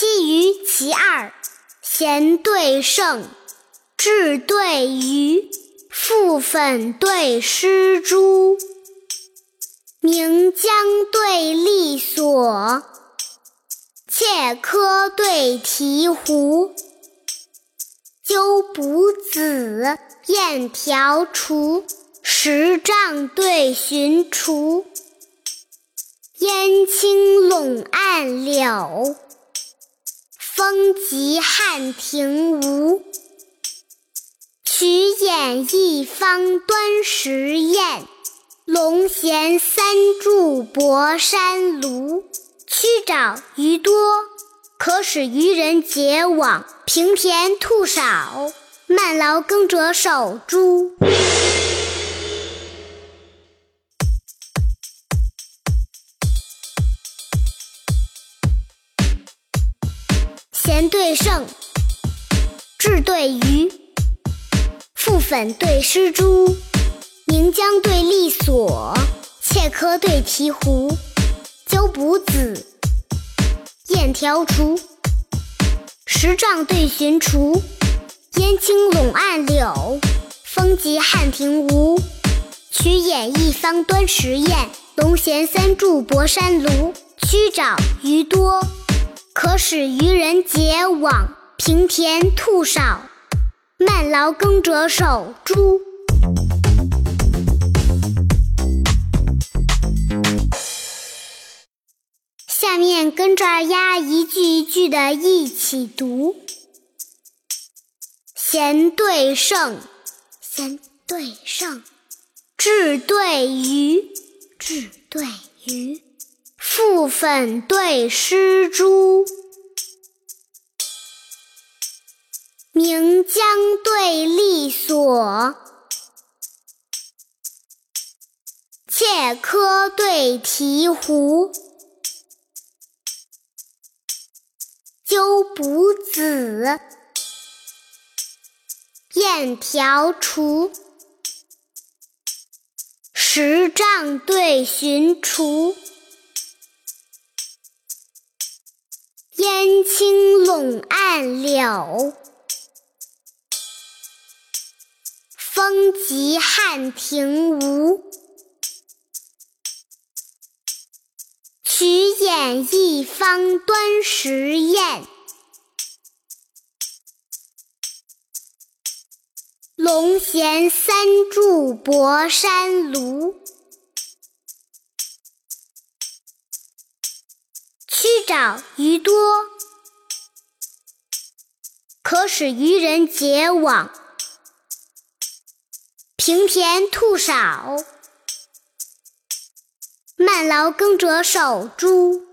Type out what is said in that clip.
其余其二，贤对圣，智对愚，覆粉对施朱，岷江对栗索，切柯对醍醐，鸠补子，燕条雏，石杖对寻锄，烟青笼岸柳。风急汉庭吴，曲眼一方端石砚，龙衔三柱博山庐。曲沼鱼多，可使渔人结网；平田兔少，慢劳耕者守株。贤对圣，智对愚，覆粉对施朱，岷江对栗索，切柯对醍醐，鸠卜子，燕条雏，石杖对寻雏，烟青笼岸柳，风急汉庭梧。曲眼一方端石砚，龙衔三柱博山庐。曲沼鱼多。可使渔人结网，平田兔少，慢劳耕者守株。下面跟着二丫一句一句的一起读：贤对圣，贤对圣；智对愚，智对愚。覆粉对施朱，岷江对栗索，切柯对醍醐，鸠补子，燕条雏，石杖对寻雏。青陇岸柳，风急汉庭吴。曲眼一方端石砚，龙衔三柱博山庐。曲沼鱼多，可使渔人结网；平田兔少，慢劳耕者守株。